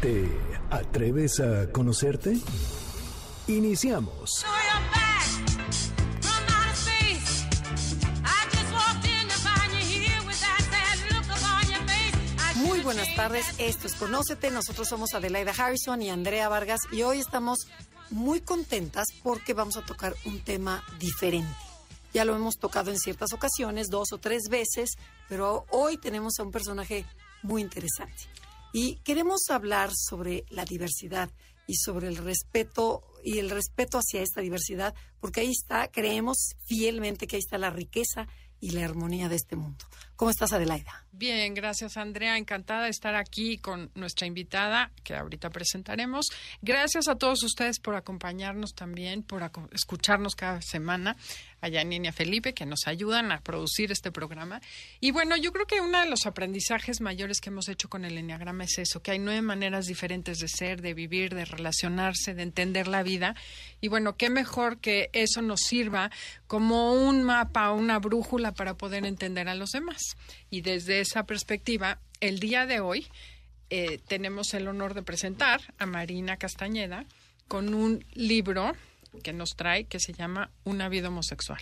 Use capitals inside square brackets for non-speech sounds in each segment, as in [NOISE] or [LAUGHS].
¿Te atreves a conocerte? Iniciamos. Muy buenas tardes, esto es Conócete, nosotros somos Adelaida Harrison y Andrea Vargas y hoy estamos muy contentas porque vamos a tocar un tema diferente. Ya lo hemos tocado en ciertas ocasiones, dos o tres veces, pero hoy tenemos a un personaje muy interesante. Y queremos hablar sobre la diversidad y sobre el respeto y el respeto hacia esta diversidad, porque ahí está, creemos fielmente que ahí está la riqueza y la armonía de este mundo. ¿Cómo estás, Adelaida? Bien, gracias, Andrea. Encantada de estar aquí con nuestra invitada, que ahorita presentaremos. Gracias a todos ustedes por acompañarnos también, por escucharnos cada semana allá en Niña Felipe, que nos ayudan a producir este programa. Y bueno, yo creo que uno de los aprendizajes mayores que hemos hecho con el Enneagrama es eso, que hay nueve maneras diferentes de ser, de vivir, de relacionarse, de entender la vida. Y bueno, qué mejor que eso nos sirva como un mapa, una brújula para poder entender a los demás. Y desde esa perspectiva, el día de hoy eh, tenemos el honor de presentar a Marina Castañeda con un libro que nos trae que se llama Una vida homosexual.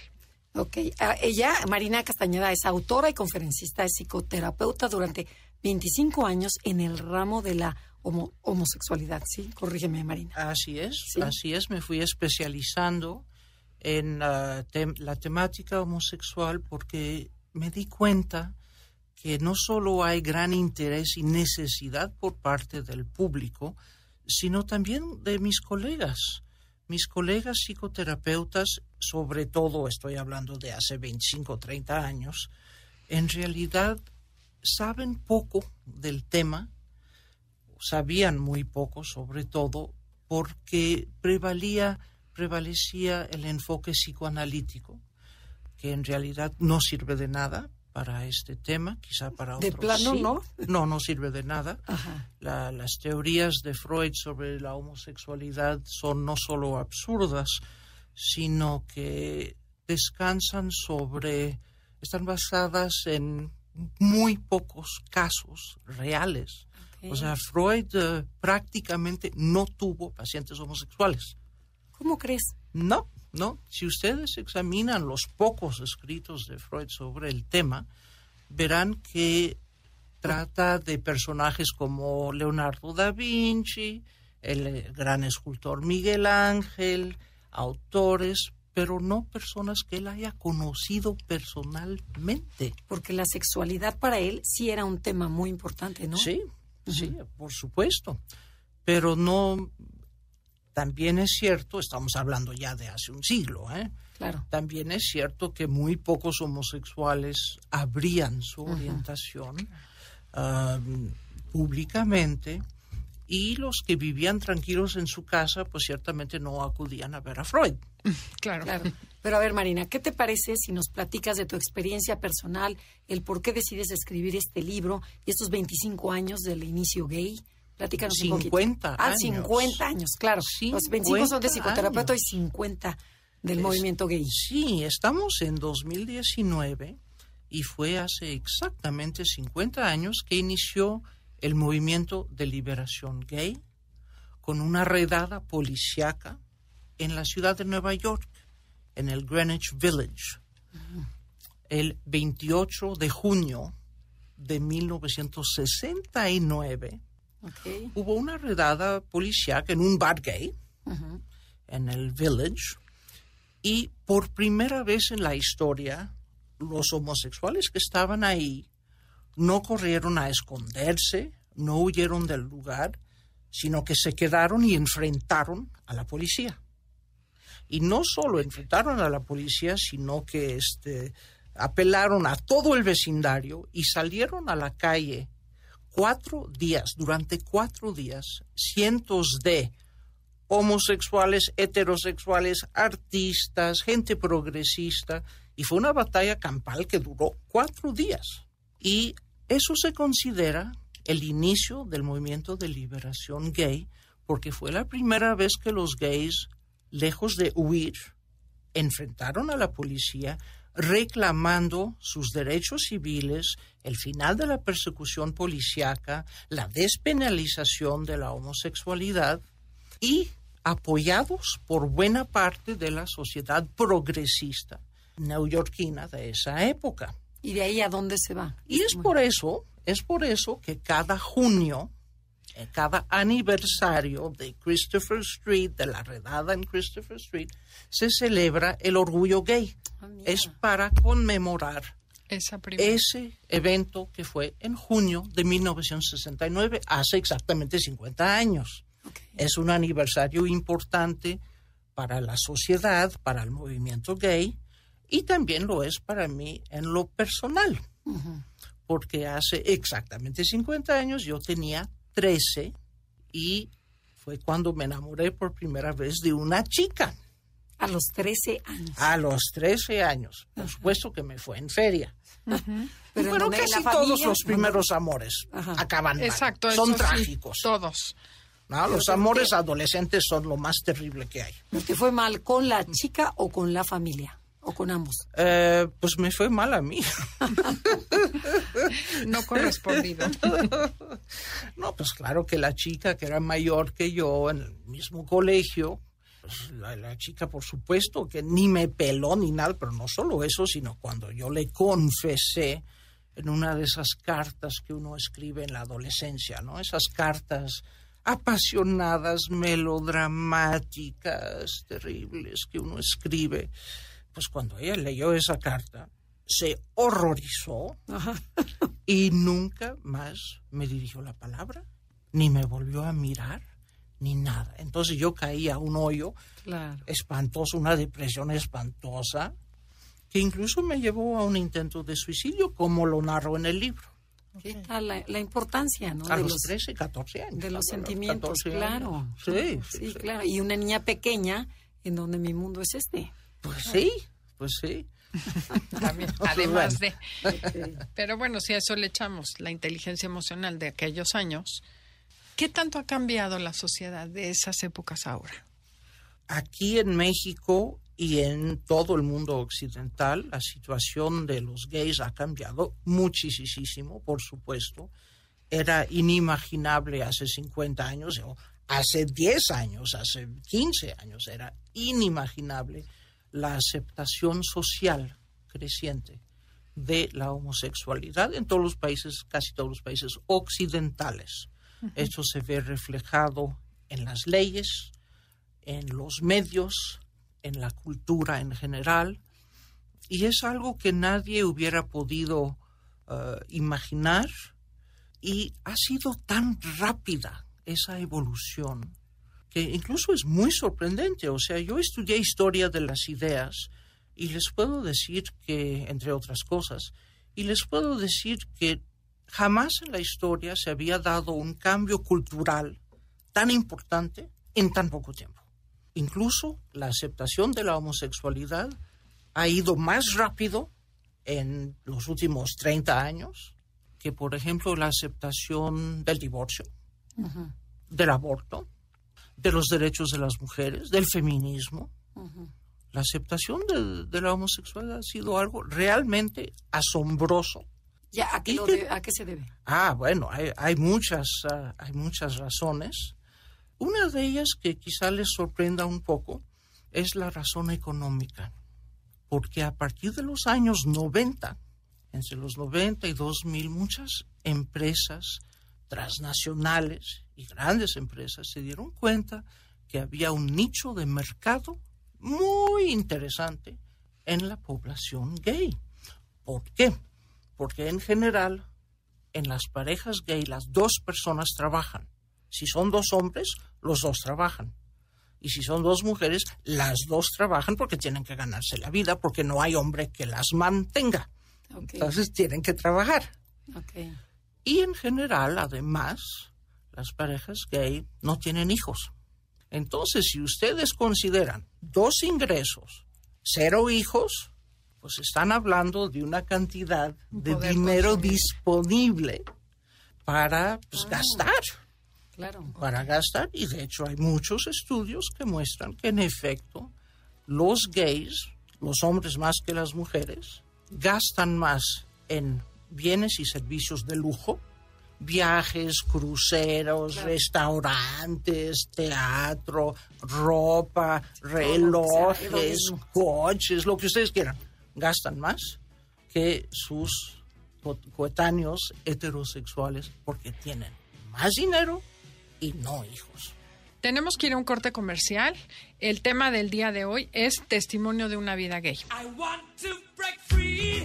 Ok, ah, ella, Marina Castañeda, es autora y conferencista, es psicoterapeuta durante 25 años en el ramo de la homosexualidad, ¿sí? Corrígeme, Marina. Así es, así es, me fui especializando en la temática homosexual porque me di cuenta que no solo hay gran interés y necesidad por parte del público, sino también de mis colegas. Mis colegas psicoterapeutas, sobre todo estoy hablando de hace 25 o 30 años, en realidad saben poco del tema, sabían muy poco sobre todo, porque prevalía, prevalecía el enfoque psicoanalítico, que en realidad no sirve de nada para este tema, quizá para otros. De plano, ¿no? No, no sirve de nada. las teorías de Freud sobre la homosexualidad son no solo absurdas, sino que descansan sobre, están basadas en muy pocos casos reales. O sea, Freud eh, prácticamente no tuvo pacientes homosexuales. ¿Cómo crees? No, no. Si ustedes examinan los pocos escritos de Freud sobre el tema, verán que trata de personajes como Leonardo da Vinci, el gran escultor Miguel Ángel, autores, pero no personas que él haya conocido personalmente. Porque la sexualidad para él sí era un tema muy importante, ¿no? Sí, sí, por supuesto. Pero no, también es cierto, estamos hablando ya de hace un siglo, ¿eh? Claro. También es cierto que muy pocos homosexuales abrían su orientación públicamente y los que vivían tranquilos en su casa, pues ciertamente no acudían a ver a Freud. [LAUGHS] Claro. claro. Pero a ver, Marina, ¿qué te parece si nos platicas de tu experiencia personal, el por qué decides escribir este libro y estos 25 años del inicio gay? Platícanos 50 un Ah, 50 años, claro. Los 25 son de psicoterapeuta y 50 del movimiento gay. Sí, estamos en 2019 y fue hace exactamente 50 años que inició el movimiento de liberación gay con una redada policiaca en la ciudad de Nueva York, en el Greenwich Village, el 28 de junio de 1969 Hubo una redada policial en un bar gay, en el village, y por primera vez en la historia, los homosexuales que estaban ahí no corrieron a esconderse, no huyeron del lugar, sino que se quedaron y enfrentaron a la policía. Y no solo enfrentaron a la policía, sino que este, apelaron a todo el vecindario y salieron a la calle cuatro días, durante cuatro días, cientos de homosexuales, heterosexuales, artistas, gente progresista, y fue una batalla campal que duró cuatro días. Y eso se considera el inicio del movimiento de liberación gay, porque fue la primera vez que los gays, lejos de huir, enfrentaron a la policía reclamando sus derechos civiles, el final de la persecución policíaca, la despenalización de la homosexualidad y apoyados por buena parte de la sociedad progresista neoyorquina de esa época. ¿Y de ahí a dónde se va? Y es por eso, es por eso que cada junio, cada aniversario de Christopher Street, de la redada en Christopher Street, se celebra el orgullo gay. Ah, es para conmemorar Esa ese evento que fue en junio de 1969, hace exactamente 50 años. Es un aniversario importante para la sociedad, para el movimiento gay, y también lo es para mí en lo personal, porque hace exactamente 50 años yo tenía 13 y fue cuando me enamoré por primera vez de una chica, A los 13 años. a los 13 años. Por supuesto que me fue en feria. Pero Pero, ¿en dónde? ¿En casi la todos los primeros amores Ajá. acaban mal. Exacto. Son eso sí, trágicos. todos. ¿no? Los amores adolescentes son lo más terrible que hay. ¿Te fue mal con la chica o con la familia? ¿O con ambos? Eh, pues me fue mal a mí. [LAUGHS] No correspondido. [LAUGHS] No, pues claro que la chica que era mayor que yo en el mismo colegio, pues la, la chica por supuesto que ni me peló ni nada, pero no solo eso, sino cuando yo le confesé en una de esas cartas que uno escribe en la adolescencia, ¿no? Esas cartas apasionadas, melodramáticas, terribles que uno escribe. Pues cuando ella leyó esa carta, se horrorizó y nunca más me dirigió la palabra, ni me volvió a mirar, ni nada. Entonces yo caí a un hoyo Claro. espantoso, una depresión espantosa, que incluso me llevó a un intento de suicidio, como lo narro en el libro. ¿Qué tal la, la importancia, no? A de los, los, 13, 14 años. de los sentimientos, 14 claro. sí, Sí, sí. claro. Y una niña pequeña en donde mi mundo es este. Pues sí, pues sí. [LAUGHS] También, [LAUGHS] además de. Pero bueno, si a eso le echamos la inteligencia emocional de aquellos años, ¿qué tanto ha cambiado la sociedad de esas épocas ahora? Aquí en México y en todo el mundo occidental, la situación de los gays ha cambiado muchísimo, por supuesto. Era inimaginable hace 50 años, o hace 10 años, hace 15 años, era inimaginable la aceptación social creciente de la homosexualidad en todos los países, casi todos los países occidentales. Esto se ve reflejado en las leyes, en los medios, en la cultura en general, y es algo que nadie hubiera podido eh, imaginar, y ha sido tan rápida esa evolución que incluso es muy sorprendente. O sea, yo estudié historia de las ideas y les puedo decir que, entre otras cosas, y les puedo decir que jamás en la historia se había dado un cambio cultural tan importante en tan poco tiempo. Incluso la aceptación de la homosexualidad ha ido más rápido en los últimos 30 años que, por ejemplo, la aceptación del divorcio, del aborto, de los derechos de las mujeres, del feminismo. La aceptación de, de la homosexualidad ha sido algo realmente asombroso. Ya, ¿a qué, de- ¿a qué se debe? Ah, bueno, hay, hay muchas, ah, hay muchas razones. Una de ellas que quizá les sorprenda un poco es la razón económica, porque a partir de los años 90, entre los 90 y 2000, muchas empresas transnacionales y grandes empresas se dieron cuenta que había un nicho de mercado muy interesante en la población gay. ¿Por qué? Porque en general en las parejas gay las dos personas trabajan. Si son dos hombres, los dos trabajan. Y si son dos mujeres, las dos trabajan porque tienen que ganarse la vida, porque no hay hombre que las mantenga. Entonces tienen que trabajar. Y en general, además, las parejas gay no tienen hijos. Entonces, si ustedes consideran dos ingresos, cero hijos, pues están hablando de una cantidad de poder dinero consumir. disponible para pues, gastar, Claro. para gastar. Y de hecho hay muchos estudios que muestran que en efecto los gays, los hombres más que las mujeres, gastan más en bienes y servicios de lujo, viajes, cruceros, restaurantes, teatro, ropa, relojes, coches, lo que ustedes quieran. Gastan más que sus co- coetáneos heterosexuales porque tienen más dinero y no hijos. Tenemos que ir a un corte comercial. El tema del día de hoy es testimonio de una vida gay. I want to break free.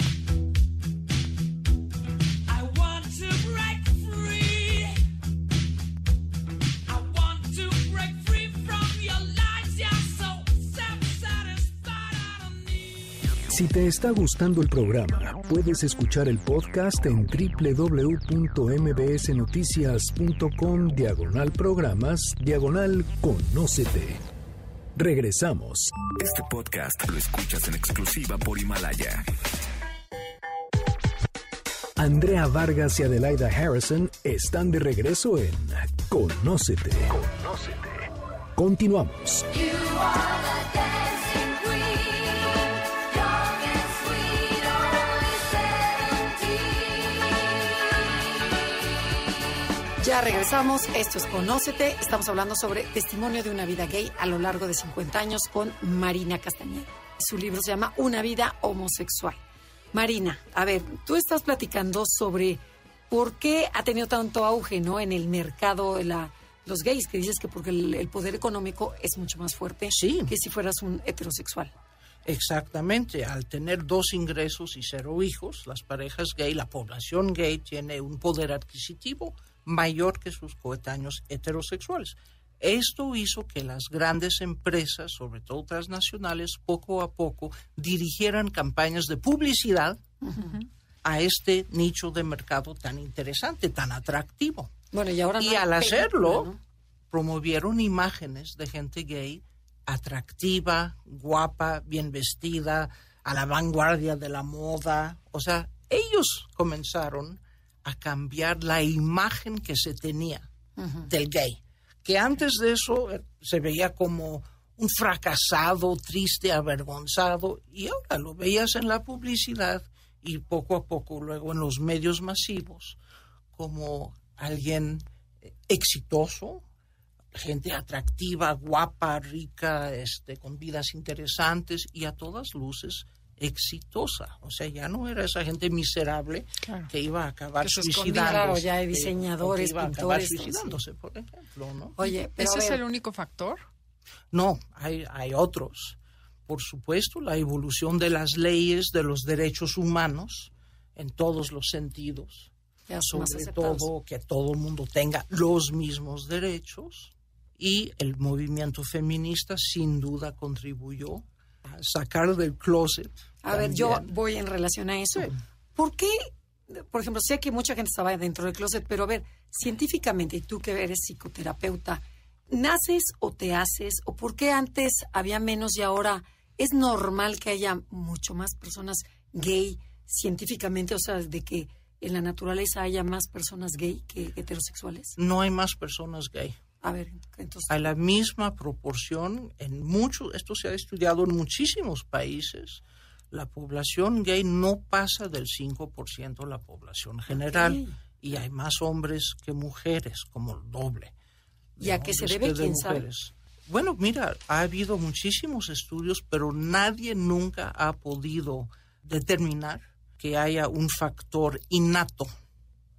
Si te está gustando el programa, puedes escuchar el podcast en www.mbsnoticias.com diagonal programas diagonal conócete. Regresamos. Este podcast lo escuchas en exclusiva por Himalaya. Andrea Vargas y Adelaida Harrison están de regreso en Conócete. Continuamos. Ya regresamos. Esto es Conócete. Estamos hablando sobre testimonio de una vida gay a lo largo de 50 años con Marina Castañeda. Su libro se llama Una vida homosexual. Marina, a ver, tú estás platicando sobre por qué ha tenido tanto auge, ¿no? En el mercado de la, los gays, que dices que porque el, el poder económico es mucho más fuerte Sí. que si fueras un heterosexual. Exactamente, al tener dos ingresos y cero hijos, las parejas gay, la población gay tiene un poder adquisitivo mayor que sus coetáneos heterosexuales. Esto hizo que las grandes empresas, sobre todo transnacionales, poco a poco dirigieran campañas de publicidad a este nicho de mercado tan interesante, tan atractivo. Bueno, y ahora Y al hacerlo, ¿no? promovieron imágenes de gente gay atractiva, guapa, bien vestida, a la vanguardia de la moda. O sea, ellos comenzaron a cambiar la imagen que se tenía del gay, que antes de eso eh, se veía como un fracasado, triste, avergonzado, y ahora lo veías en la publicidad y poco a poco luego en los medios masivos como alguien eh, exitoso, gente atractiva, guapa, rica, este, con vidas interesantes y a todas luces exitosa. O sea, ya no era esa gente miserable Claro. que iba a acabar Que suicidándose. claro, ya hay eh, que diseñadores, iba a acabar pintores, todo, sí. suicidándose, por ejemplo, ¿no? Oye, pero ¿Ese a es el único factor? No, hay, hay otros. Por supuesto, la evolución de las leyes de los derechos humanos en todos los sentidos. ya Sobre todo que todo el mundo tenga los mismos derechos. Y el movimiento feminista sin duda contribuyó a sacar del closet. A ver, yo voy en relación a eso. Sí. ¿Por qué? Por ejemplo, sé que mucha gente estaba dentro del closet, pero a ver, científicamente, y tú que eres psicoterapeuta, ¿naces o te haces? ¿O por qué antes había menos y ahora es normal que haya mucho más personas gay científicamente? O sea, de que en la naturaleza haya más personas gay que heterosexuales. No hay más personas gay. A ver, entonces, a la misma proporción en muchos, esto se ha estudiado en muchísimos países, la población gay no pasa del 5% de la población general y hay más hombres que mujeres, como el doble. ¿Y a qué se debe? que de ¿Quién sabe? Bueno, mira, ha habido muchísimos estudios, pero nadie nunca ha podido determinar que haya un factor innato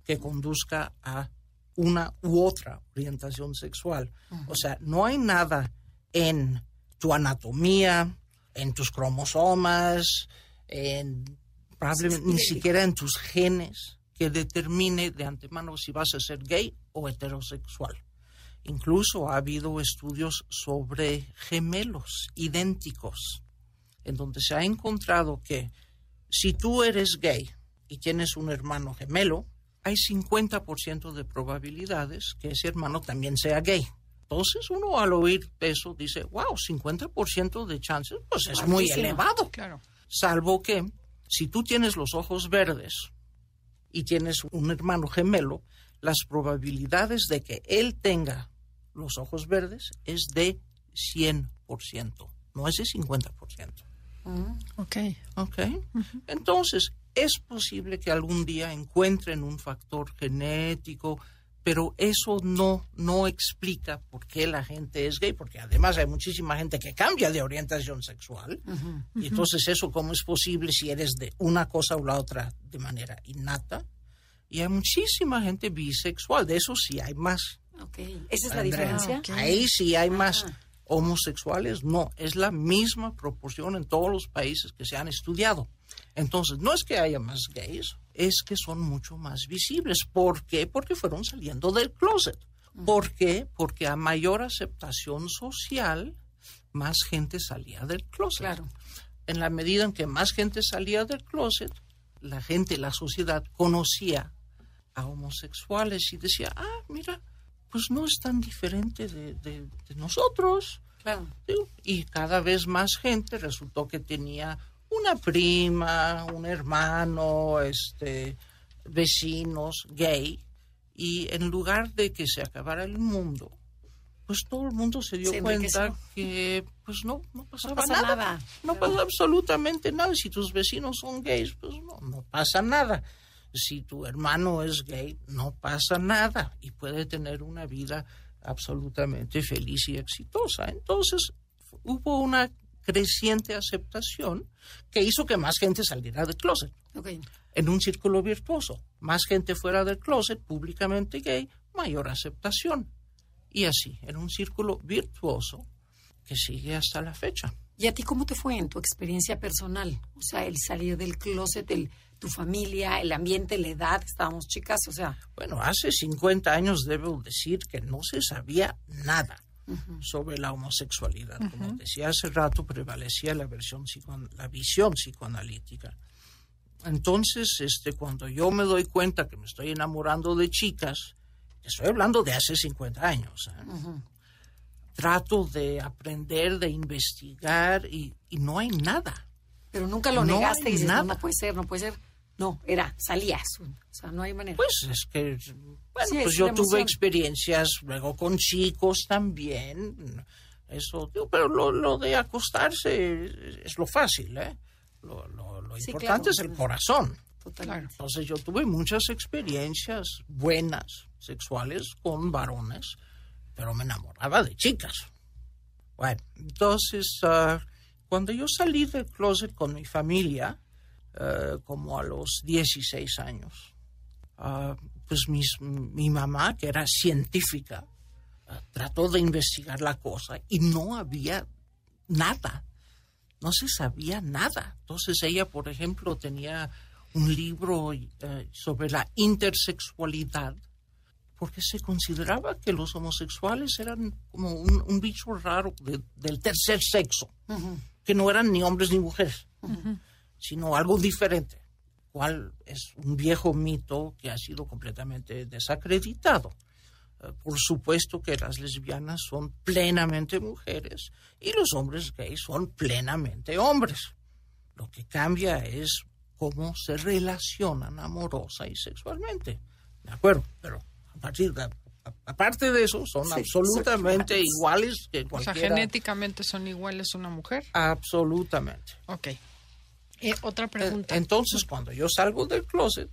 que conduzca a una u otra orientación sexual. O sea, no hay nada en tu anatomía, en tus cromosomas, en probablemente ni siquiera en tus genes que determine de antemano si vas a ser gay o heterosexual. Incluso ha habido estudios sobre gemelos idénticos, en donde se ha encontrado que si tú eres gay y tienes un hermano gemelo, hay 50% de probabilidades que ese hermano también sea gay. Entonces uno al oír eso dice, wow, 50% de chances, pues es muy elevado. Claro. Salvo que si tú tienes los ojos verdes y tienes un hermano gemelo, las probabilidades de que él tenga los ojos verdes es de 100%, no es de 50%. Ok. ¿Ok? Entonces, es posible que algún día encuentren un factor genético, pero eso no, no explica por qué la gente es gay, porque además hay muchísima gente que cambia de orientación sexual. Y entonces, ¿eso cómo es posible si eres de una cosa o la otra de manera innata? Y hay muchísima gente bisexual, de eso sí hay más. Ok. ¿Esa es la Andrea. diferencia? Ahí sí hay más. Ah. Homosexuales, no, es la misma proporción en todos los países que se han estudiado. Entonces, no es que haya más gays, es que son mucho más visibles. ¿Por qué? Porque fueron saliendo del closet. ¿Por qué? Porque a mayor aceptación social, más gente salía del closet. Claro. En la medida en que más gente salía del closet, la gente, la sociedad conocía a homosexuales y decía, ah, mira, pues no es tan diferente de, de- de nosotros. Claro. Y cada vez más gente resultó que tenía una prima, un hermano, este, vecinos gay. Y en lugar de que se acabara el mundo, pues todo el mundo se dio Se cuenta que pues no, no pasaba pasa nada. nada. No pasa absolutamente nada. Si tus vecinos son gays, pues no, no pasa nada. Si tu hermano es gay, no pasa nada. Y puede tener una vida absolutamente feliz y exitosa. Entonces, hubo una creciente aceptación que hizo que más gente saliera del closet en un círculo virtuoso. Más gente fuera del closet, públicamente gay, mayor aceptación. Y así, en un círculo virtuoso que sigue hasta la fecha. ¿Y a ti cómo te fue en tu experiencia personal? O sea, el salir del closet, el, tu familia, el ambiente, la edad, estábamos chicas, o sea, Bueno, hace 50 años debo decir que no se sabía nada sobre la homosexualidad. Como decía hace rato, prevalecía la, versión la visión psicoanalítica. Entonces, este, cuando yo me doy cuenta que me estoy enamorando de chicas, estoy hablando de hace 50 años, ¿eh? trato de aprender, de investigar y, y no hay nada. pero nunca lo No negaste hay y dices, no, nada. no puede ser, no puede ser. No, era, salías. O sea, no hay manera. Pues es que, bueno, Sí, pues es yo tuve experiencias luego con chicos también. Eso, pero lo, lo de acostarse es, es lo fácil, ¿eh? Lo, lo- lo Sí, importante claro. es el corazón. Totalmente. Entonces yo tuve muchas experiencias buenas sexuales con varones, pero me enamoraba de chicas. Bueno, entonces ah, cuando yo salí del closet con mi familia, eh, como a los 16 años, ah, pues mis- mi mamá, que era científica, trató de investigar la cosa y no había nada. No se sabía nada. Entonces ella, por ejemplo, tenía un libro eh, sobre la intersexualidad, porque se consideraba que los homosexuales eran como un, un bicho raro de- del tercer sexo, que no eran ni hombres ni mujeres, sino algo diferente, cual es un viejo mito que ha sido completamente desacreditado. Eh, Por supuesto que las lesbianas son plenamente mujeres y los hombres gays son plenamente hombres. Lo que cambia es cómo se relacionan amorosa y sexualmente. ¿De acuerdo? Pero a partir de, a- aparte de eso, son Sí, absolutamente iguales que O sea, genéticamente son iguales una mujer. Absolutamente. Ok. Eh, otra pregunta. Eh, Entonces, cuando yo salgo del closet,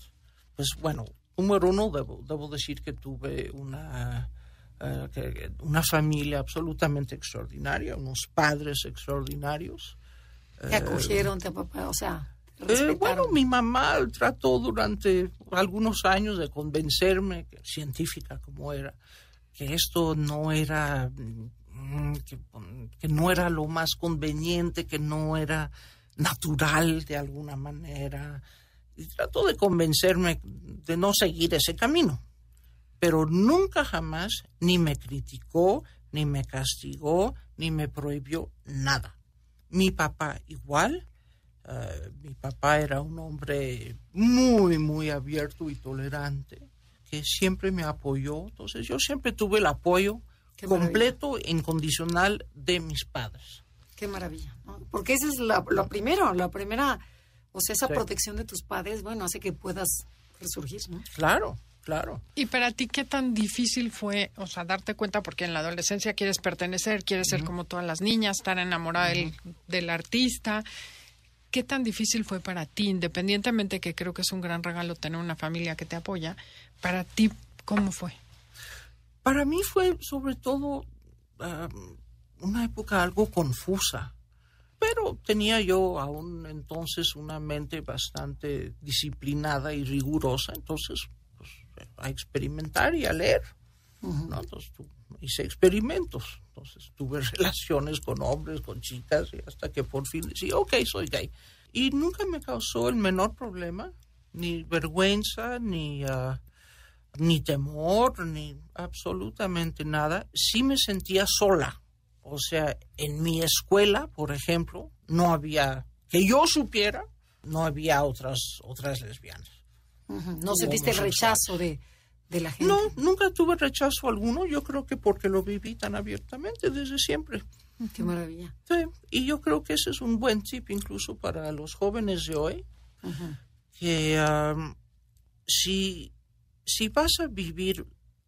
pues bueno, número uno, debo, debo decir que tuve una, eh, que- una familia absolutamente extraordinaria, unos padres extraordinarios. Te acogieron, te papá, o sea, Eh, bueno, mi mamá trató durante algunos años de convencerme, que, científica como era, que esto no era, mm, que, que no era lo más conveniente, que no era natural de alguna manera. Y trató de convencerme de no seguir ese camino. Pero nunca jamás ni me criticó, ni me castigó, ni me prohibió nada. Mi papá igual, eh, mi papá era un hombre muy, muy abierto y tolerante, que siempre me apoyó. Entonces yo siempre tuve el apoyo Qué completo e incondicional de mis padres. Qué maravilla. ¿no? Porque esa es la, lo primero, la primera, o sea, esa Sí. protección de tus padres, bueno, hace que puedas resurgir, ¿no? Claro, claro. ¿Y para ti qué tan difícil fue, o sea, darte cuenta, porque en la adolescencia quieres pertenecer, quieres ser como todas las niñas, estar enamorada del, del artista? ¿Qué tan difícil fue para ti, independientemente que creo que es un gran regalo tener una familia que te apoya? Para ti, ¿cómo fue? Para mí fue sobre todo una época algo confusa, pero tenía yo aún entonces una mente bastante disciplinada y rigurosa, entonces pues, a experimentar y a leer. ¿no? Entonces tu- hice experimentos, entonces tuve [LAUGHS] relaciones con hombres, con chicas, y hasta que por fin decí, ok, soy gay. Y nunca me causó el menor problema, ni vergüenza, ni... ah, ni temor, ni absolutamente nada. Sí me sentía sola. O sea, en mi escuela, por ejemplo, no había, que yo supiera, no había otras, otras lesbianas. No sentiste el rechazo de, de la gente. No, nunca tuve rechazo alguno. Yo creo que porque lo viví tan abiertamente desde siempre. Qué maravilla. Sí, y yo creo que ese es un buen tip incluso para los jóvenes de hoy, que am, si, si vas a vivir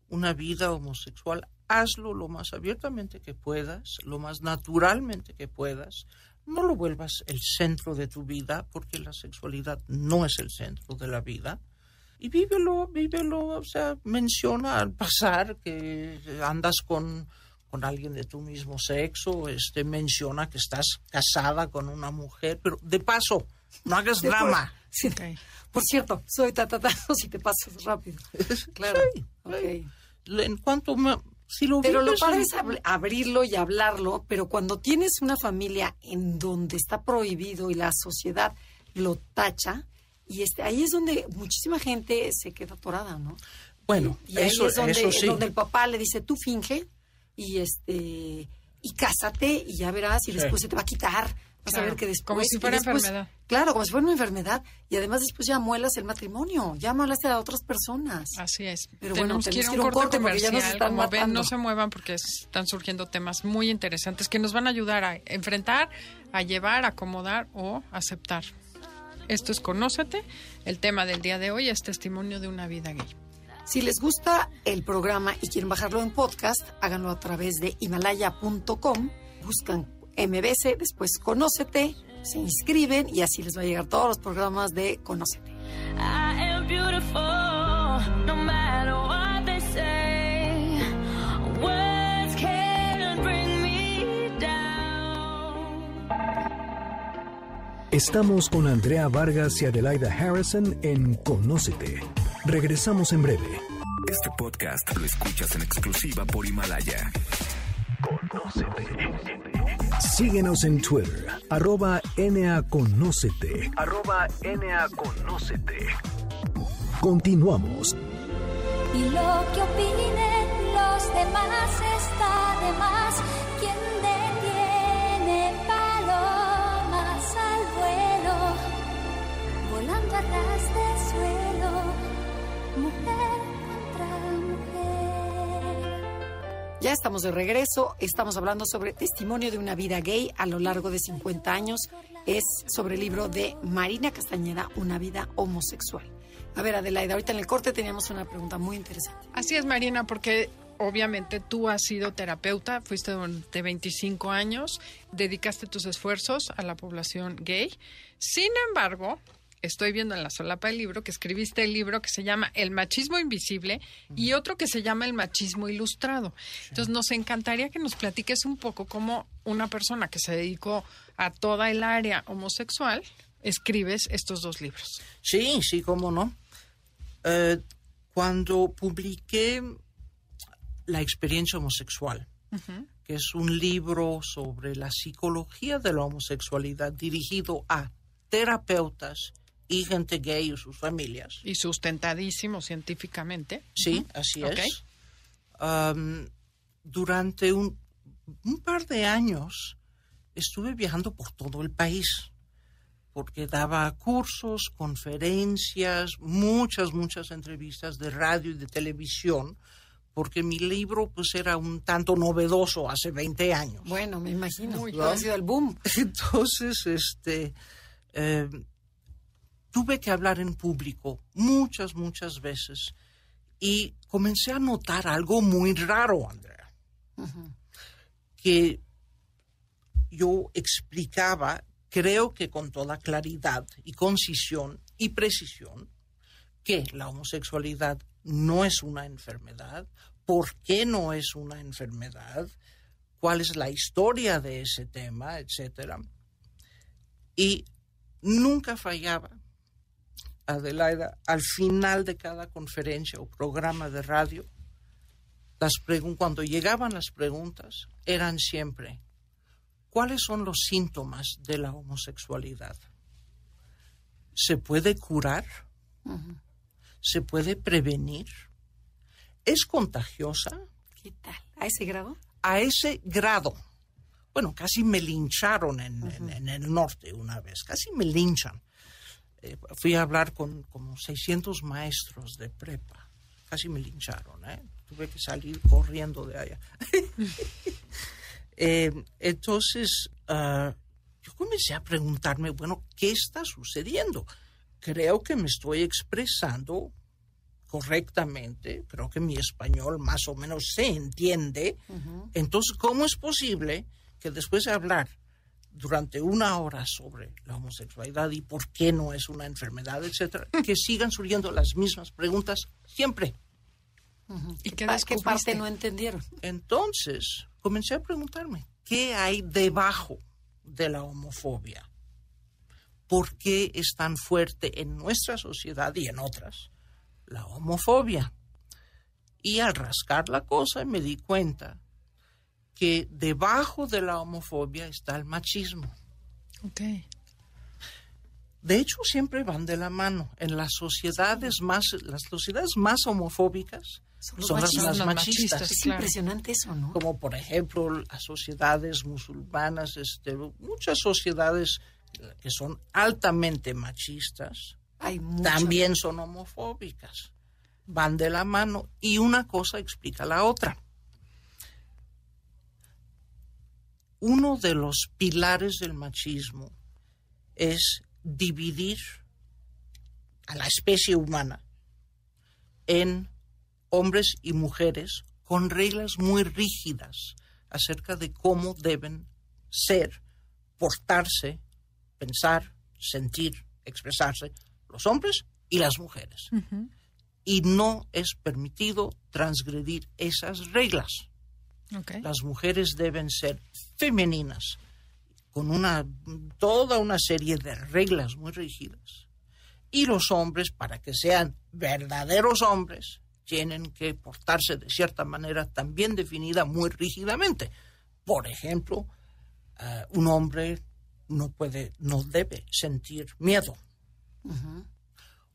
una vida homosexual, hazlo lo más abiertamente que puedas, lo más naturalmente que puedas. No lo vuelvas el centro de tu vida, porque la sexualidad no es el centro de la vida. Y vívelo, vívelo, o sea, menciona al pasar que andas con, con alguien de tu mismo sexo, este, menciona que estás casada con una mujer, pero de paso, no hagas [LAUGHS] drama. Sí. Por cierto, soy tatata, si te pasas rápido. [LAUGHS] Claro. Sí. En cuanto me, si lo Pero lo padre es abri- abrirlo y hablarlo, pero cuando tienes una familia en donde está prohibido y la sociedad lo tacha, y este, ahí es donde muchísima gente se queda atorada, ¿no? bueno, Y ahí eso, es donde, eso sí. donde el papá le dice, tú finge y este y cásate y ya verás y Sí. después se te va a quitar. Vas a Claro, ver que después... como si fuera después- enfermedad. Claro, como si fuera una enfermedad. Y además después ya muelas el matrimonio, ya muelaste a otras personas. Así es. Pero bueno, tenemos que un que ir a un corte corte porque ya nos están Como ven, no se muevan porque están surgiendo temas muy interesantes que nos van a ayudar a enfrentar, a llevar, a acomodar o aceptar. Esto es Conócete. El tema del día de hoy es testimonio de una vida gay. Si les gusta el programa y quieren bajarlo en podcast, háganlo a través de himalaya.com. Buscan MBC, después Conócete, se inscriben y así les va a llegar todos los programas de Conócete. Estamos con Andrea Vargas y Adelaida Harrison en Conócete. Regresamos en breve. Este podcast lo escuchas en exclusiva por Himalaya. Síguenos en Twitter, arroba NAConócete. Arroba NAConócete. Continuamos. Y lo que opinen los demás está de más. Quien detiene palomas al vuelo, volando a ras de suelo, Estamos de regreso, estamos hablando sobre testimonio de una vida gay a lo largo de 50 años. Es sobre el libro de Marina Castañeda, Una vida homosexual. A ver, Adelaida, ahorita en el corte teníamos una pregunta muy interesante. Así es, Marina, porque obviamente tú has sido terapeuta, fuiste durante 25 años, dedicaste tus esfuerzos a la población gay. Sin embargo, estoy viendo en la solapa del libro que escribiste el libro que se llama El machismo invisible y otro que se llama El machismo ilustrado. Entonces, nos encantaría que nos platiques un poco cómo una persona que se dedicó a toda el área homosexual escribes estos dos libros. Sí, sí, cómo no. Eh, cuando publiqué La experiencia homosexual, que es un libro sobre la psicología de la homosexualidad dirigido a terapeutas y gente gay y sus familias. Y sustentadísimo científicamente. Sí, así es. Durante un, un par de años estuve viajando por todo el país porque daba cursos, conferencias, muchas, muchas entrevistas de radio y de televisión porque mi libro pues era un tanto novedoso hace 20 años. Bueno, me imagino. Muy Ha sido el boom. [LAUGHS] Entonces, este, eh, tuve que hablar en público muchas, muchas veces y comencé a notar algo muy raro, Andrea, que yo explicaba, creo que con toda claridad y concisión y precisión, que la homosexualidad no es una enfermedad, por qué no es una enfermedad, cuál es la historia de ese tema, etcétera. Y nunca fallaba, Adelaida, al final de cada conferencia o programa de radio, las cuando llegaban las preguntas, eran siempre, ¿cuáles son los síntomas de la homosexualidad? ¿Se puede curar? ¿Se puede prevenir? ¿Es contagiosa? ¿Qué tal? ¿A ese grado? a ese grado. Bueno, casi me lincharon en, en- en el norte una vez, casi me linchan. Eh, fui a hablar con como 600 maestros de prepa, casi me lincharon, ¿eh? Tuve que salir corriendo de allá. [LAUGHS] Eh, entonces, ah, yo comencé a preguntarme, bueno, ¿qué está sucediendo? Creo que me estoy expresando correctamente, creo que mi español más o menos se entiende. Entonces, ¿cómo es posible que después de hablar durante una hora sobre la homosexualidad y por qué no es una enfermedad, etcétera, que sigan surgiendo las mismas preguntas siempre? ¿Y qué ¿Qué parte descubriste? no entendieron? Entonces, comencé a preguntarme, ¿qué hay debajo de la homofobia? ¿Por qué es tan fuerte en nuestra sociedad y en otras la homofobia? Y al rascar la cosa me di cuenta que debajo de la homofobia está el machismo. Ok. De hecho, siempre van de la mano. En las sociedades más, las sociedades más homofóbicas Son son las machistas. Los machistas. machistas. Es Claro. impresionante eso, ¿no? como por ejemplo las sociedades musulmanas, este, muchas sociedades que son altamente machistas, Hay también son homofóbicas, van de la mano y una cosa explica la otra. Uno de los pilares del machismo es dividir a la especie humana en hombres y mujeres con reglas muy rígidas acerca de cómo deben ser, portarse, pensar, sentir, expresarse los hombres y las mujeres. Y no es permitido transgredir esas reglas. Las mujeres deben ser femeninas, con una toda una serie de reglas muy rígidas. Y los hombres, para que sean verdaderos hombres, tienen que portarse de cierta manera también definida muy rígidamente. Por ejemplo, eh, un hombre no puede, no debe sentir miedo.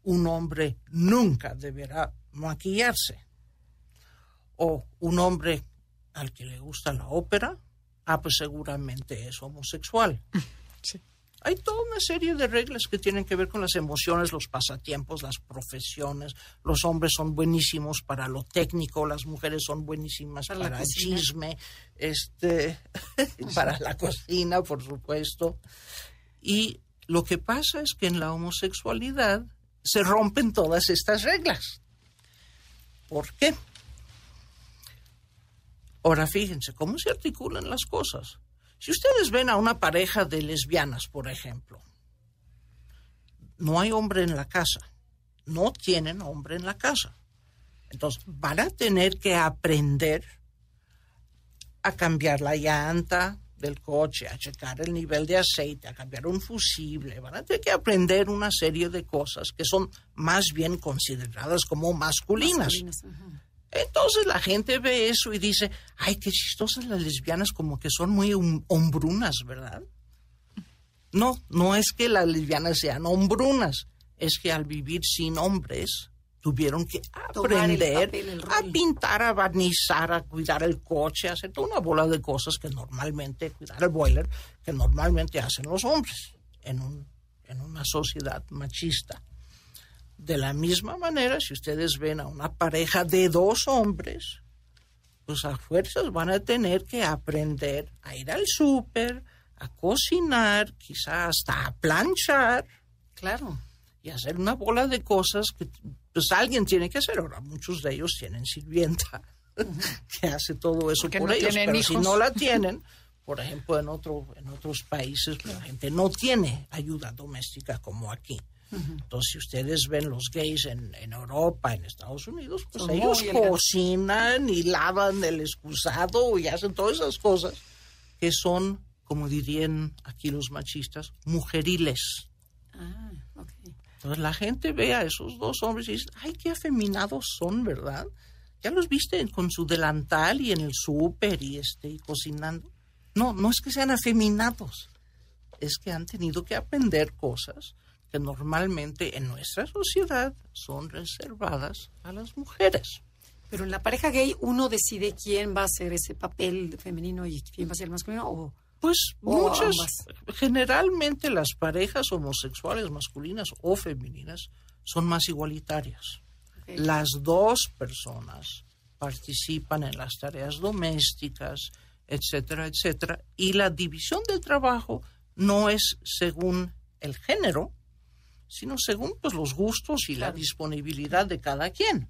Un hombre nunca deberá maquillarse. O un hombre al que le gusta la ópera, ah, pues seguramente es homosexual. [LAUGHS] Sí. Hay toda una serie de reglas que tienen que ver con las emociones, los pasatiempos, las profesiones. Los hombres son buenísimos para lo técnico, las mujeres son buenísimas Para el cocina. chisme, este, [LAUGHS] para la cocina, por supuesto. Y lo que pasa es que en la homosexualidad se rompen todas estas reglas. ¿Por qué? Ahora fíjense cómo se articulan las cosas. Si ustedes ven a una pareja de lesbianas, por ejemplo, no hay hombre en la casa, no tienen hombre en la casa. Entonces van a tener que aprender a cambiar la llanta del coche, a checar el nivel de aceite, a cambiar un fusible. Van a tener que aprender una serie de cosas que son más bien consideradas como masculinas. Masculinas. Entonces la gente ve eso y dice, ay, qué chistosas las lesbianas, como que son muy hom- hombrunas, ¿verdad? No, no es que las lesbianas sean hombrunas, es que al vivir sin hombres tuvieron que aprender papel, a pintar, a barnizar, a cuidar el coche, a hacer toda una bola de cosas que normalmente, cuidar el boiler, que normalmente hacen los hombres en, un, en una sociedad machista. De la misma manera, si ustedes ven a una pareja de dos hombres, pues a fuerzas van a tener que aprender a ir al súper, a cocinar, quizás hasta a planchar Claro. y hacer una bola de cosas que pues alguien tiene que hacer. Ahora, muchos de ellos tienen sirvienta [LAUGHS] que hace todo eso Porque por no ellos, pero si no la [LAUGHS] tienen, por ejemplo, en, otro, en otros países la gente no tiene ayuda doméstica como aquí. Entonces, si ustedes ven los gays en, en Europa, en Estados Unidos, pues Son ellos cocinan y lavan el excusado y hacen todas esas cosas que son, como dirían aquí los machistas, mujeriles. Ah, ok. Entonces la gente ve a esos dos hombres y dice, ay, qué afeminados son, ¿verdad? Ya los viste con su delantal y en el súper y, este, y cocinando. No, no es que sean afeminados, es que han tenido que aprender cosas que normalmente en nuestra sociedad son reservadas a las mujeres. Pero en la pareja gay uno decide quién va a hacer ese papel femenino y quién va a ser el masculino o Pues O muchas, ambas. generalmente las parejas homosexuales masculinas o femeninas son más igualitarias. Las dos personas participan en las tareas domésticas, etcétera, etcétera, y la división del trabajo no es según el género, sino según pues, los gustos y la disponibilidad de cada quien.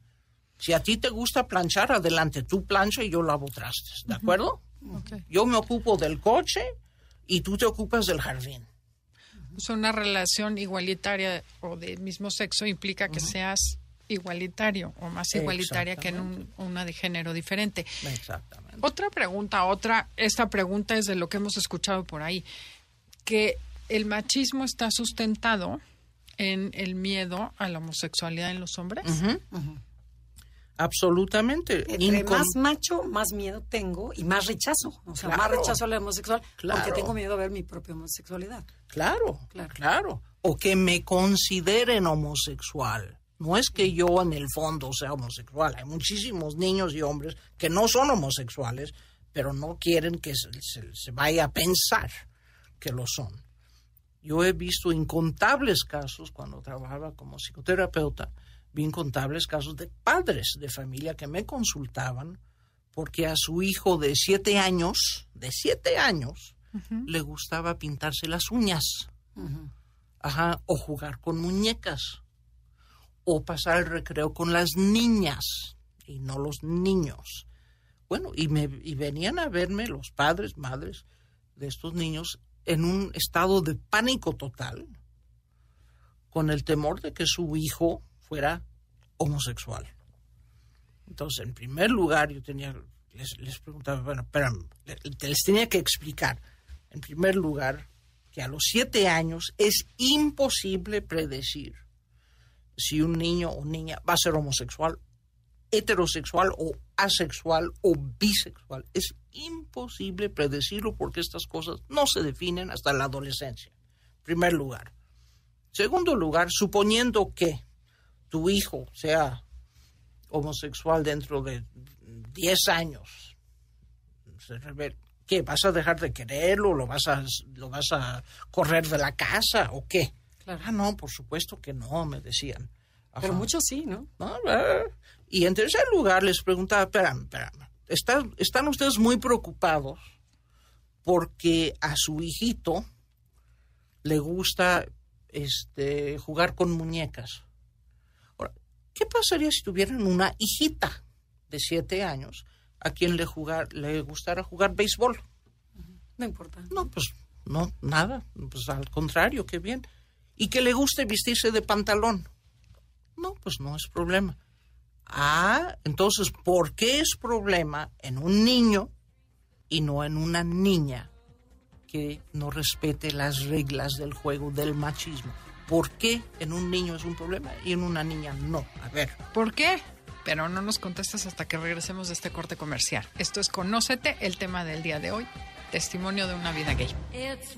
Si a ti te gusta planchar, adelante, tú plancha y yo lavo trastes, ¿de acuerdo? Ok. Yo me ocupo del coche y tú te ocupas del jardín. Pues una relación igualitaria o de mismo sexo implica que seas igualitario o más igualitaria que en un- una de género diferente. Exactamente. Otra pregunta, otra, esta pregunta es de lo que hemos escuchado por ahí, que el machismo está sustentado en el miedo a la homosexualidad en los hombres. Absolutamente. entre más macho, más miedo tengo y más rechazo. O sea, más rechazo a la homosexual Claro. porque tengo miedo a ver mi propia homosexualidad. Claro, Claro. claro, O que me consideren homosexual. No es que yo en el fondo sea homosexual. Hay muchísimos niños y hombres que no son homosexuales, pero no quieren que se, se- se vaya a pensar que lo son. Yo he visto incontables casos cuando trabajaba como psicoterapeuta, vi incontables casos de padres de familia que me consultaban porque a su hijo de siete años, de siete años, le gustaba pintarse las uñas. Ajá, o jugar con muñecas. O pasar el recreo con las niñas y no los niños. Bueno, y, me, y venían a verme los padres, madres de estos niños en un estado de pánico total, con el temor de que su hijo fuera homosexual. Entonces, en primer lugar, yo tenía, les, les preguntaba, bueno, espérame, le- les tenía que explicar, en primer lugar, que a los siete años es imposible predecir si un niño o niña va a ser homosexual, heterosexual o asexual o bisexual. Es imposible predecirlo porque estas cosas no se definen hasta la adolescencia. Primer lugar. Segundo lugar, suponiendo que tu hijo sea homosexual dentro de 10 años, ¿qué? ¿Vas a dejar de quererlo? ¿Lo vas a, lo vas a correr de la casa o qué? Claro. Ah, no, por supuesto que no, me decían. Pero muchos sí, ¿no? ¿no? Y en tercer lugar les preguntaba, espérame, espérame, ¿están, están ustedes muy preocupados porque a su hijito le gusta este, jugar con muñecas? Ahora, ¿qué pasaría si tuvieran una hijita de siete años a quien le, jugar, le gustara jugar béisbol? No importa. No, pues no, nada, pues al contrario, qué bien. Y que le guste vestirse de pantalón. No, pues no es problema. Ah, entonces, ¿por qué es problema en un niño y no en una niña que no respete las reglas del juego del machismo? ¿Por qué en un niño es un problema y en una niña no? A ver. ¿Por qué? Pero no nos contestes hasta que regresemos de este corte comercial. Esto es Conócete, el tema del día de hoy, testimonio de una vida gay. It's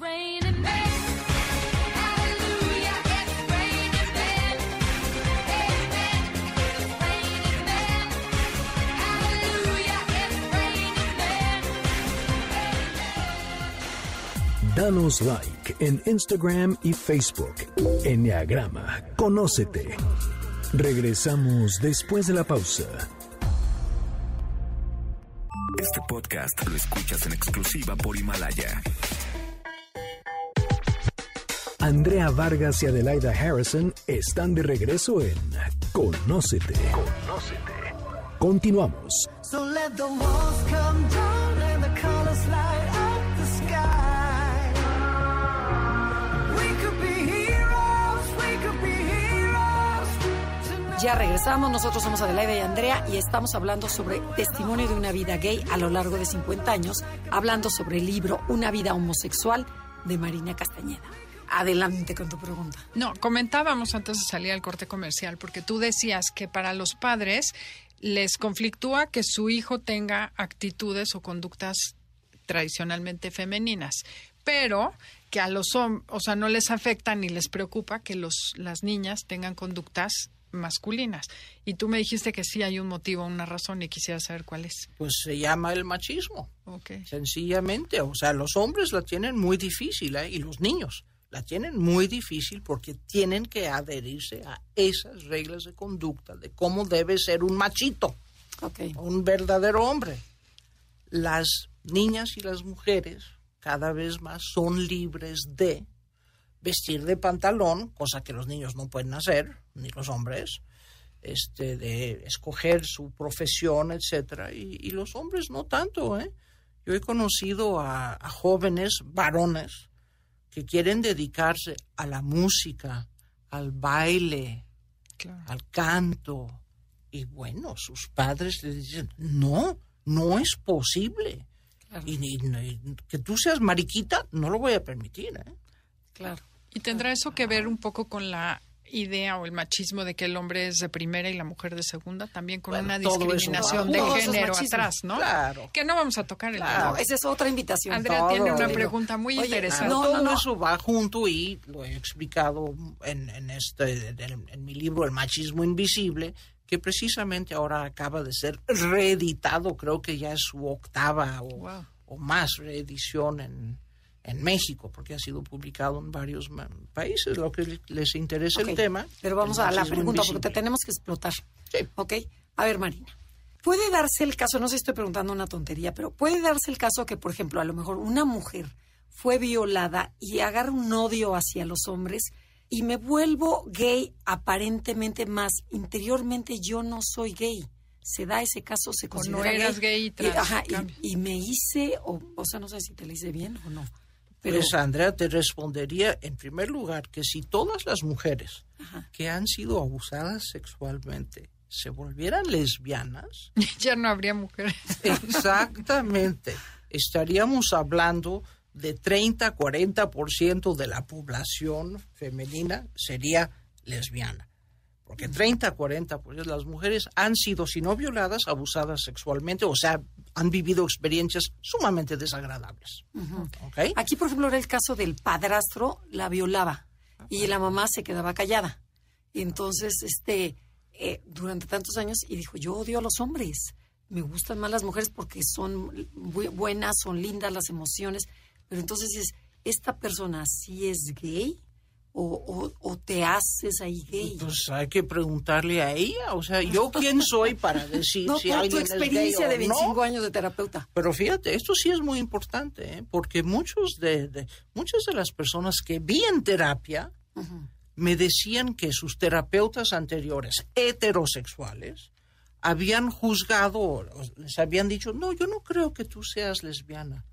Danos like en Instagram y Facebook. Enneagrama, conócete. Regresamos después de la pausa. Este podcast lo escuchas en exclusiva por Himalaya. Andrea Vargas y Adelaida Harrison están de regreso en Conócete. Conócete. Continuamos. So let the walls come down Ya regresamos, nosotros somos Adelaida y Andrea y estamos hablando sobre testimonio de una vida gay a lo largo de 50 años, hablando sobre el libro Una vida homosexual de Marina Castañeda. Adelante con tu pregunta. No, comentábamos antes de salir al corte comercial, porque tú decías que para los padres les conflictúa que su hijo tenga actitudes o conductas tradicionalmente femeninas, pero que a los hombres, o sea, no les afecta ni les preocupa que los, las niñas tengan conductas masculinas. Y tú me dijiste que sí hay un motivo, una razón, y quisiera saber cuál es. Pues se llama el machismo. Ok. Sencillamente, o sea, los hombres la tienen muy difícil ¿eh? y los niños la tienen muy difícil porque tienen que adherirse a esas reglas de conducta de cómo debe ser un machito, Ok. un verdadero hombre. Las niñas y las mujeres cada vez más son libres de vestir de pantalón, cosa que los niños no pueden hacer, ni los hombres, este, de escoger su profesión, etcétera, y, y los hombres no tanto, ¿eh? Yo he conocido a, a jóvenes varones que quieren dedicarse a la música, al baile, Claro. al canto, y bueno, sus padres les dicen, no, no es posible. Y, ni- ni- que tú seas mariquita, no lo voy a permitir, ¿eh? Claro. ¿Y tendrá eso que ver un poco con la idea o el machismo de que el hombre es de primera y la mujer de segunda? También con Bueno, una discriminación de género atrás, ¿no? Claro. Que no vamos a tocar el Claro. No, esa es otra invitación. Andrea Todo. tiene una Digo, pregunta muy oye, interesante. no, todo no, no. eso va junto y lo he explicado en, en este, en, en mi libro El machismo invisible, que precisamente ahora acaba de ser reeditado, creo que ya es su octava o, Wow. o más reedición en, en México, porque ha sido publicado en varios ma- países, lo que les interesa el tema. Pero vamos a la pregunta porque te tenemos que explotar. Sí. ¿Ok? A ver, Marina. Puede darse el caso, no sé si estoy preguntando una tontería, pero puede darse el caso que, por ejemplo, a lo mejor una mujer fue violada y agarra un odio hacia los hombres y me vuelvo gay aparentemente más. Interiormente yo no soy gay. Se da ese caso, se no considera eras gay y tras- ajá, y- y, me hice, o, o sea, no sé si te lo hice bien o no. Pero, Pues Andrea te respondería en primer lugar que si todas las mujeres Ajá. que han sido abusadas sexualmente se volvieran lesbianas, [LAUGHS] ya no habría mujeres. exactamente, estaríamos hablando de 30, 40% de la población femenina sería lesbiana. Porque 30, 40% de las mujeres han sido, si no violadas, abusadas sexualmente, o sea, han vivido experiencias sumamente desagradables. ¿Ok? Aquí, por ejemplo, era el caso del padrastro, la violaba y la mamá se quedaba callada. Y entonces, este, eh, durante tantos años, y dijo, yo odio a los hombres. Me gustan más las mujeres porque son bu- buenas, son lindas las emociones. Pero entonces es, ¿esta persona sí es gay? ¿O, o- o te haces ahí gay? Pues hay que preguntarle a ella, o sea, ¿yo [LAUGHS] quién soy para decir no, si por tu alguien es gay experiencia de 25 no? años de terapeuta. Pero fíjate, esto sí es muy importante, ¿eh? porque muchos de, de- muchas de las personas que vi en terapia me decían que sus terapeutas anteriores heterosexuales habían juzgado, les habían dicho, no, yo no creo que tú seas lesbiana.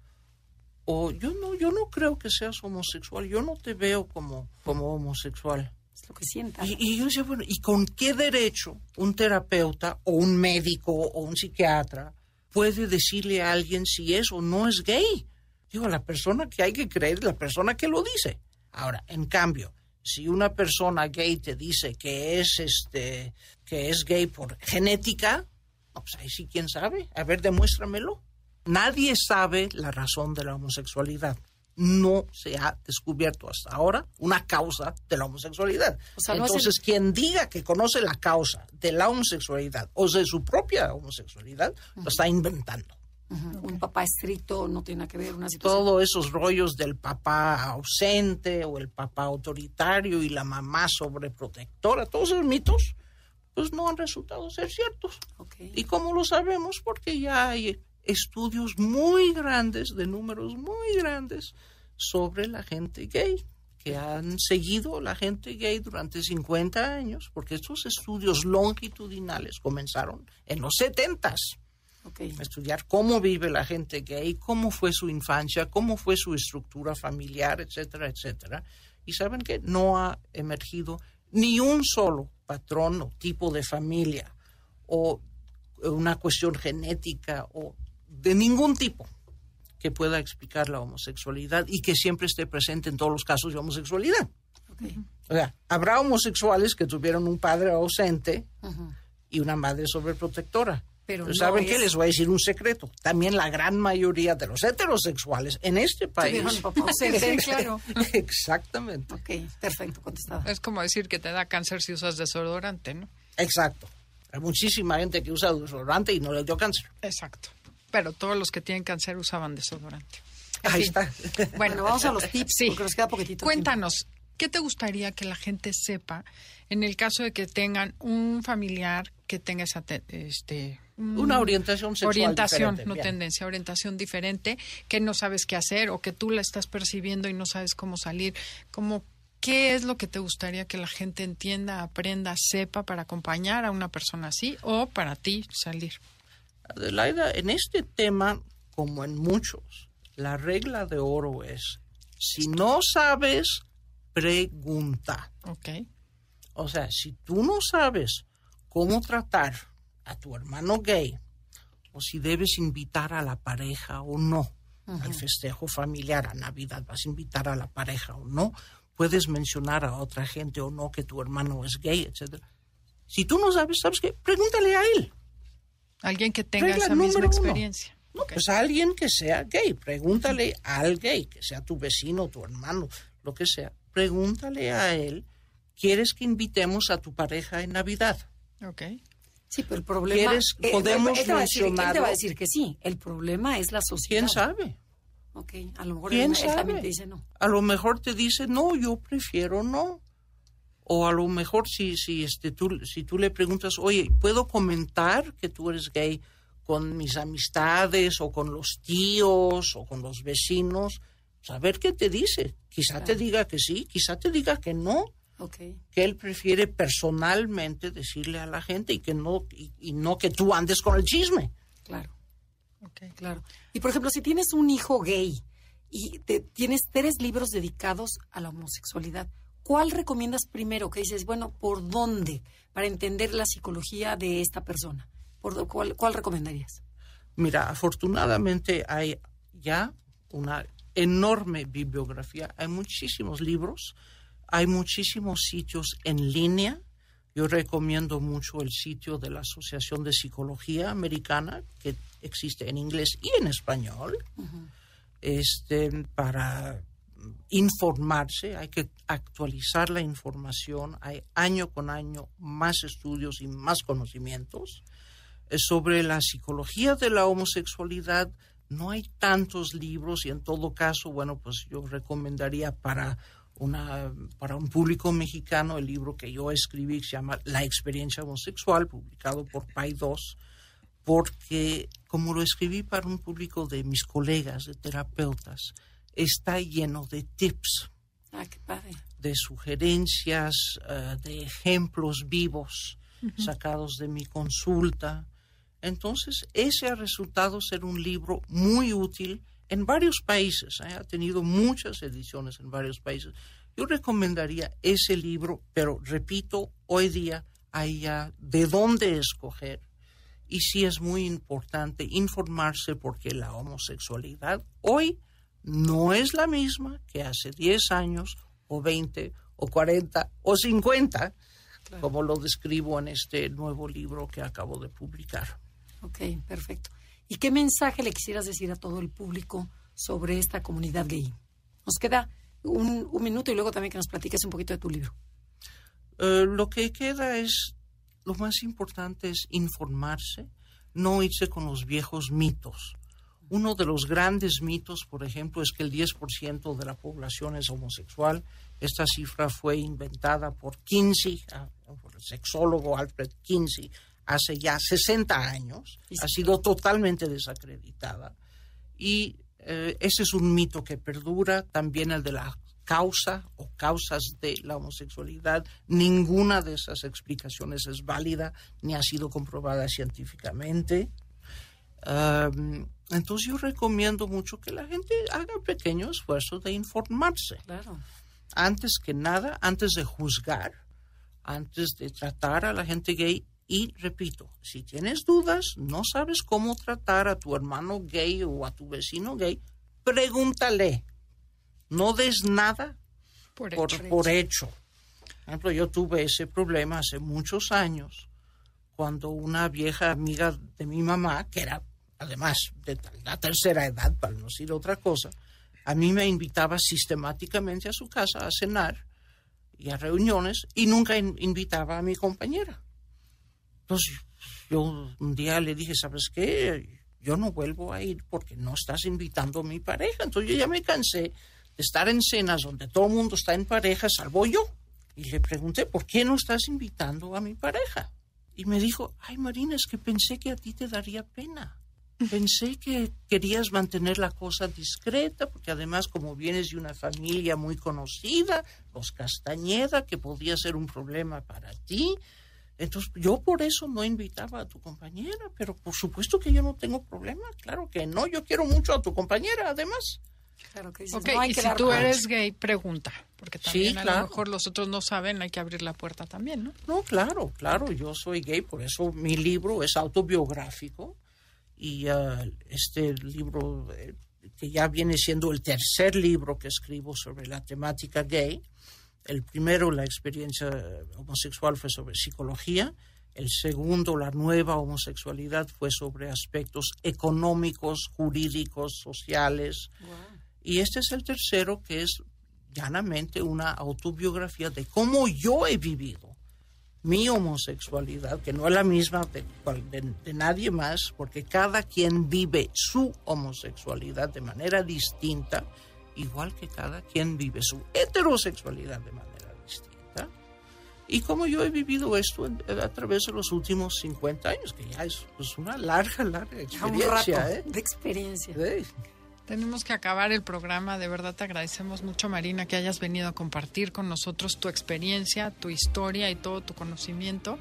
O yo no, yo no creo que seas homosexual, yo no te veo como, como homosexual. Es lo que sienta. Y, y yo decía, bueno, ¿y con qué derecho un terapeuta o un médico o un psiquiatra puede decirle a alguien si es o no es gay? Digo, la persona que hay que creer es la persona que lo dice. Ahora, en cambio, si una persona gay te dice que es este que es gay por genética, pues ahí sí quién sabe. A ver, demuéstramelo. Nadie sabe la razón de la homosexualidad. No se ha descubierto hasta ahora una causa de la homosexualidad. O sea, no es Entonces, quien diga que conoce la causa de la homosexualidad o de su propia homosexualidad, lo está inventando. Un papá estricto no tiene que ver una situación. Todos esos rollos del papá ausente o el papá autoritario y la mamá sobreprotectora, todos esos mitos, pues no han resultado ser ciertos. ¿Y cómo lo sabemos? Porque ya hay estudios muy grandes, de números muy grandes, sobre la gente gay, que han seguido la gente gay durante 50 años, porque estos estudios longitudinales comenzaron en los 70s Ok. estudiar cómo vive la gente gay, cómo fue su infancia, cómo fue su estructura familiar, etcétera, etcétera. Y saben que no ha emergido ni un solo patrón o tipo de familia o una cuestión genética o de ningún tipo que pueda explicar la homosexualidad y que siempre esté presente en todos los casos de homosexualidad. ok. O sea, habrá homosexuales que tuvieron un padre ausente y una madre sobreprotectora. Pero Pero no ¿saben es- qué? Les voy a decir un secreto. También la gran mayoría de los heterosexuales en este país... Ausente. [LAUGHS] claro. [LAUGHS] Exactamente. Ok, perfecto, contestada. Es como decir que te da cáncer si usas desodorante, ¿no? Exacto. Hay muchísima gente que usa desodorante y no le dio cáncer. Exacto. Pero todos los que tienen cáncer usaban desodorante. En Ahí fin. está. Bueno, [LAUGHS] vamos a los tips, Sí. porque nos queda poquitito. Cuéntanos, ¿qué te gustaría que la gente sepa en el caso de que tengan un familiar que tenga esa te- este un- Una orientación sexual orientación, no bien. tendencia, orientación diferente, que no sabes qué hacer o que tú la estás percibiendo y no sabes cómo salir, como qué es lo que te gustaría que la gente entienda, aprenda, sepa para acompañar a una persona así o para ti salir. Adelaida, en este tema, como en muchos, la regla de oro es, si no sabes, pregunta. ¿Ok? O sea, si tú no sabes cómo tratar a tu hermano gay, o si debes invitar a la pareja o no al festejo familiar, a Navidad, vas a invitar a la pareja o no, puedes mencionar a otra gente o no que tu hermano es gay, etcétera. Si tú no sabes, ¿sabes qué? Pregúntale a él. Alguien que tenga Regla esa misma uno. experiencia. No, Ok. pues a alguien que sea gay. Pregúntale al gay, que sea tu vecino, tu hermano, lo que sea. Pregúntale a él, ¿quieres que invitemos a tu pareja en Navidad? Ok. Sí, pero el problema... ¿Quieres- eh, podemos él te va a decir- él te va a decir que sí. El problema es la sociedad. ¿Quién sabe? Ok, a lo mejor ¿Quién él, él también te dice no. A lo mejor te dice, no, yo prefiero no. O a lo mejor si, si, este, tú, si tú le preguntas, oye, ¿puedo comentar que tú eres gay con mis amistades o con los tíos o con los vecinos? Saber qué te dice. Quizá te diga que sí, quizá te diga que no. Que él prefiere personalmente decirle a la gente y que no y, y no que tú andes con el chisme. Claro, Ok. claro. Y por ejemplo, si tienes un hijo gay y te, tienes tres libros dedicados a la homosexualidad, ¿cuál recomiendas primero? Que dices, bueno, ¿por dónde? Para entender la psicología de esta persona. ¿Por cuál, ¿Cuál recomendarías? Mira, afortunadamente hay ya una enorme bibliografía, hay muchísimos libros, hay muchísimos sitios en línea. Yo recomiendo mucho el sitio de la Asociación de Psicología Americana, que existe en inglés y en español, este, para informarse, hay que actualizar la información, hay año con año más estudios y más conocimientos. Eh, Sobre la psicología de la homosexualidad no hay tantos libros y en todo caso, bueno, pues yo recomendaría para una para un público mexicano el libro que yo escribí que se llama La experiencia homosexual, publicado por Pay 2, porque como lo escribí para un público de mis colegas, de terapeutas, está lleno de tips, Ah, qué padre. de sugerencias, eh, de ejemplos vivos sacados de mi consulta. Entonces, ese ha resultado ser un libro muy útil en varios países. ¿eh? Ha tenido muchas ediciones en varios países. Yo recomendaría ese libro, pero repito, hoy día hay ya de dónde escoger. Y sí es muy importante informarse porque la homosexualidad hoy no es la misma que hace 10 años o 20 o 40 o 50, como lo describo en este nuevo libro que acabo de publicar. Ok, perfecto. ¿Y qué mensaje le quisieras decir a todo el público sobre esta comunidad gay? Nos queda un, un minuto y luego también que nos platiques un poquito de tu libro. Eh, lo que queda es, lo más importante es informarse, no irse con los viejos mitos. Uno de los grandes mitos, por ejemplo, es que el 10% de la población es homosexual. Esta cifra fue inventada por Kinsey, ah, por el sexólogo Alfred Kinsey, hace ya 60 años, ha sido totalmente desacreditada. Y eh, ese es un mito que perdura, también el de la causa o causas de la homosexualidad. Ninguna de esas explicaciones es válida ni ha sido comprobada científicamente. Um, entonces yo recomiendo mucho que la gente haga pequeño esfuerzo de informarse. Claro. Antes que nada, antes de juzgar, antes de tratar a la gente gay. Y repito, si tienes dudas, no sabes cómo tratar a tu hermano gay o a tu vecino gay, pregúntale. No des nada Por por, hecho. por hecho. Por ejemplo, yo tuve ese problema hace muchos años cuando una vieja amiga de mi mamá, que era además de la tercera edad, para no decir otra cosa, a mí me invitaba sistemáticamente a su casa a cenar y a reuniones y nunca in- invitaba a mi compañera. Entonces yo un día le dije, ¿sabes qué? Yo no vuelvo a ir porque no estás invitando a mi pareja. Entonces yo ya me cansé de estar en cenas donde todo el mundo está en pareja, salvo yo. Y le pregunté, ¿por qué no estás invitando a mi pareja? Y me dijo, ay Marina, es que pensé que a ti te daría pena. Pensé que querías mantener la cosa discreta, porque además como vienes de una familia muy conocida, los Castañeda, que podía ser un problema para ti. Entonces yo por eso no invitaba a tu compañera, pero por supuesto que yo no tengo problema, claro que no, yo quiero mucho a tu compañera además. Claro que dices, Ok, no hay y que si dar tú eres gay, pregunta. Porque también a claro. lo mejor los otros no saben, hay que abrir la puerta también, ¿no? No, claro, claro, yo soy gay, por eso mi libro es autobiográfico y ah, este libro eh, que ya viene siendo el tercer libro que escribo sobre la temática gay. El primero, la experiencia homosexual, fue sobre psicología. El segundo, la nueva homosexualidad, fue sobre aspectos económicos, jurídicos, sociales. Y este es el tercero, que es llanamente una autobiografía de cómo yo he vivido mi homosexualidad, que no es la misma de, cual- de- de nadie más, porque cada quien vive su homosexualidad de manera distinta, igual que cada quien vive su heterosexualidad de manera distinta. Y como yo he vivido esto en- a través de los últimos 50 años, que ya es pues, una larga, larga Ya un rato experiencia. ¿eh? de experiencia. Sí. Tenemos que acabar el programa. De verdad te agradecemos mucho, Marina, que hayas venido a compartir con nosotros tu experiencia, tu historia y todo tu conocimiento.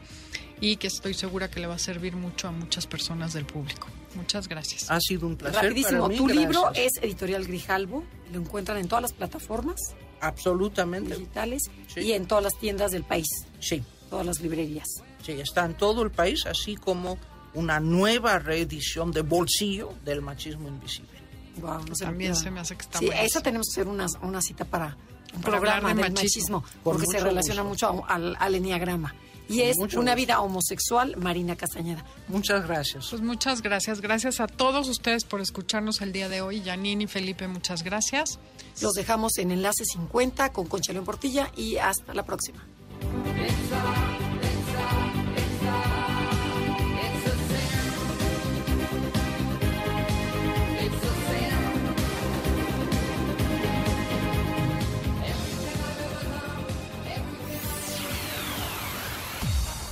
Y que estoy segura que le va a servir mucho a muchas personas del público. Muchas gracias. Ha sido un placer. Rapidísimo, para mí, tu libro es Editorial Grijalbo, lo encuentran en todas las plataformas Absolutamente. digitales Sí. y en todas las tiendas del país, Sí. todas las librerías. Sí, está en todo el país, así como una nueva reedición de Bolsillo del Machismo Invisible. Wow, También se me hace que está Sí, buenísimo. esa tenemos que hacer una, una cita para un Para programa hablar de del machismo. porque se relaciona gusto. mucho a- al, al enneagrama. Y es mucho Una gusto. vida homosexual, Marina Castañeda. Muchas gracias. Pues muchas gracias. Gracias a todos ustedes por escucharnos el día de hoy. Janine y Felipe, muchas gracias. Los dejamos en Enlace 50 con Concha León Portilla y hasta la próxima.